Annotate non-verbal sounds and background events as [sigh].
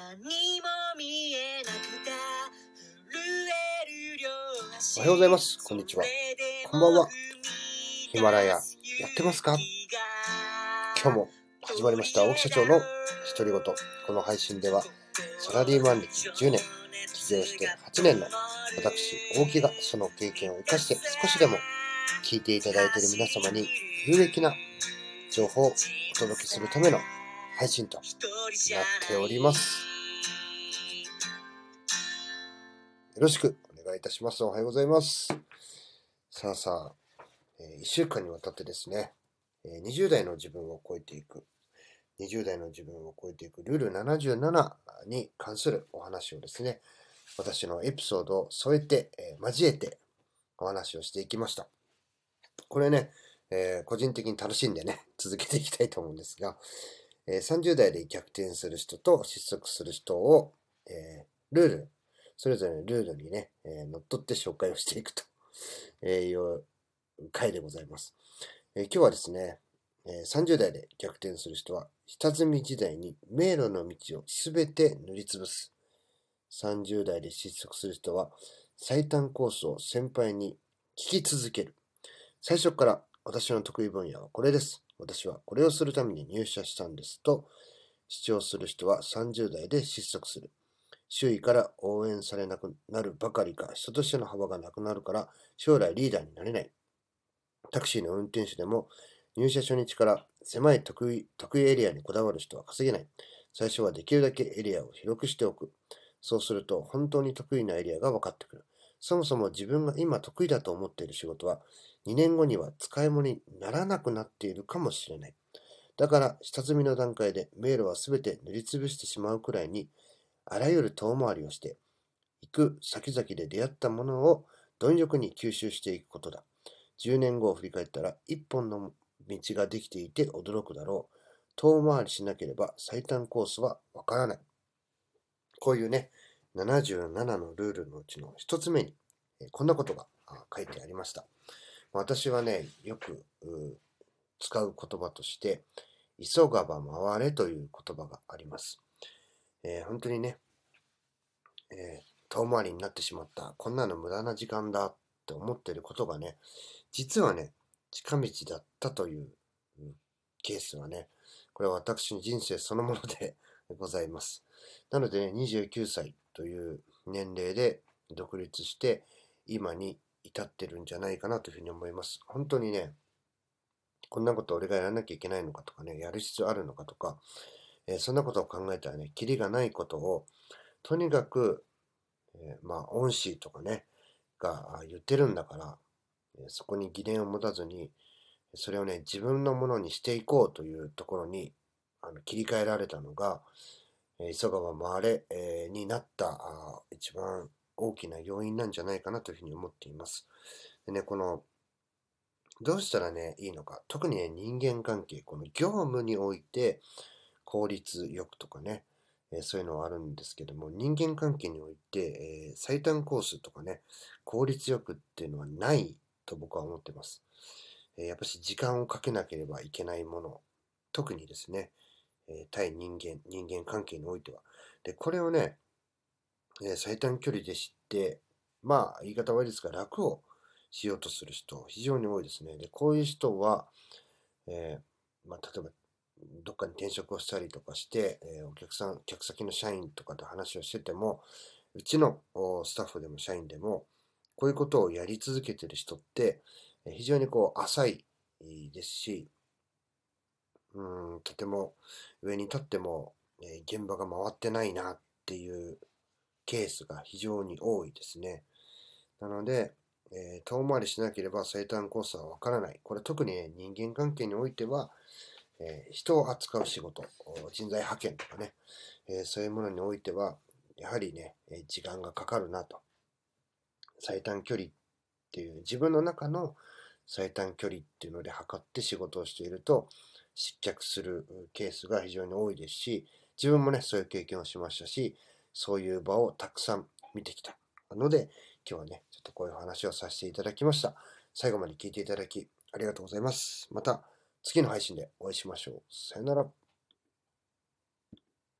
何も見えなくた震える両おはようございます。こんにちは。こんばんは。ヒマラヤやってますか？今日も始まりました。大木社長の独り言。この配信ではサラリーマン歴10年起業して8年の私大木がその経験を生かして少しでも聞いていただいている皆様に有益な情報をお届けするための配信となっております。よろしくお願いいたします。おはようございます。さあさあ、え1週間にわたってですね、えー20代の自分を超えていく、20代の自分を超えていくルール77に関するお話をですね、私のエピソードを添えて、えー交えてお話をしていきました。これね、えー個人的に楽しんでね、続けていきたいと思うんですが、えー30代で逆転する人と失速する人を、えールール、それぞれのルールにね、えー乗っ取って紹介をしていくと [laughs] えいう回でございます。えー今日はですね、え30代で逆転する人は、下積み時代に迷路の道をすべて塗りつぶす。30代で失速する人は、最短コースを先輩に聞き続ける。最初から私の得意分野はこれです。私はこれをするために入社したんですと主張する人は30代で失速する。周囲から応援されなくなるばかりか、人としての幅がなくなるから将来リーダーになれない。タクシーの運転手でも入社初日から狭い得意得意エリアにこだわる人は稼げない。最初はできるだけエリアを広くしておく。そうすると本当に得意なエリアが分かってくる。そもそも自分が今得意だと思っている仕事は2年後には使い物にならなくなっているかもしれない。だから下積みの段階で迷路はすべて塗りつぶしてしまうくらいにあらゆる遠回りをして行く先々で出会ったものを貪欲に吸収していくことだ。10年後を振り返ったら一本の道ができていて驚くだろう。遠回りしなければ最短コースはわからない。こういうね、77のルールのうちの一つ目に、こんなことが書いてありました。私はね、よく使う言葉として、急がば回れという言葉があります。えー本当にね、えー遠回りになってしまった、こんなの無駄な時間だって思ってることがね、実はね、近道だったというケースはね、これは私の人生そのもので [laughs] ございます。なのでね、29歳という年齢で独立して、今に至ってるんじゃないかなというふうに思います。本当にね、こんなこと俺がやらなきゃいけないのかとかね、やる必要あるのかとか、えーそんなことを考えたらね、キリがないことを、とにかく、えーまあ、恩師とかね、が言ってるんだから、えそこに疑念を持たずに、それをね、自分のものにしていこうというところにあの切り替えられたのが、えー急がば回れ、えーになったあ一番大きな要因なんじゃないかなというふうに思っています。でね、この、どうしたらね、いいのか。特にね、人間関係、この業務において効率よくとかね、えそういうのはあるんですけども、人間関係において、え最短コースとかね、効率よくっていうのはないと僕は思ってます。えやっぱし時間をかけなければいけないもの、特にですね、え対人間、人間関係においては。で、これをね、え最短距離で知って、まあ、言い方悪いですが、楽をしようとする人、非常に多いですね。で、こういう人は、えーまあ、例えば、どっかに転職をしたりとかして、えお客さん、客先の社員とかと話をしてても、うちのスタッフでも社員でも、こういうことをやり続けてる人って、非常にこう浅いですし、うん、とても上に立っても、え現場が回ってないなっていうケースが非常に多いですね。なので、えー遠回りしなければ最短コースはわからない。これ特に、ね、人間関係においては、え人を扱う仕事、人材派遣とかね、えそういうものにおいては、やはりね、え時間がかかるなと。最短距離っていう自分の中の最短距離っていうので測って仕事をしていると失脚するケースが非常に多いですし、自分もね、そういう経験をしましたし、そういう場をたくさん見てきたので、今日はね、ちょっとこういう話をさせていただきました。最後まで聞いていただきありがとうございます。また次の配信でお会いしましょう。さよなら。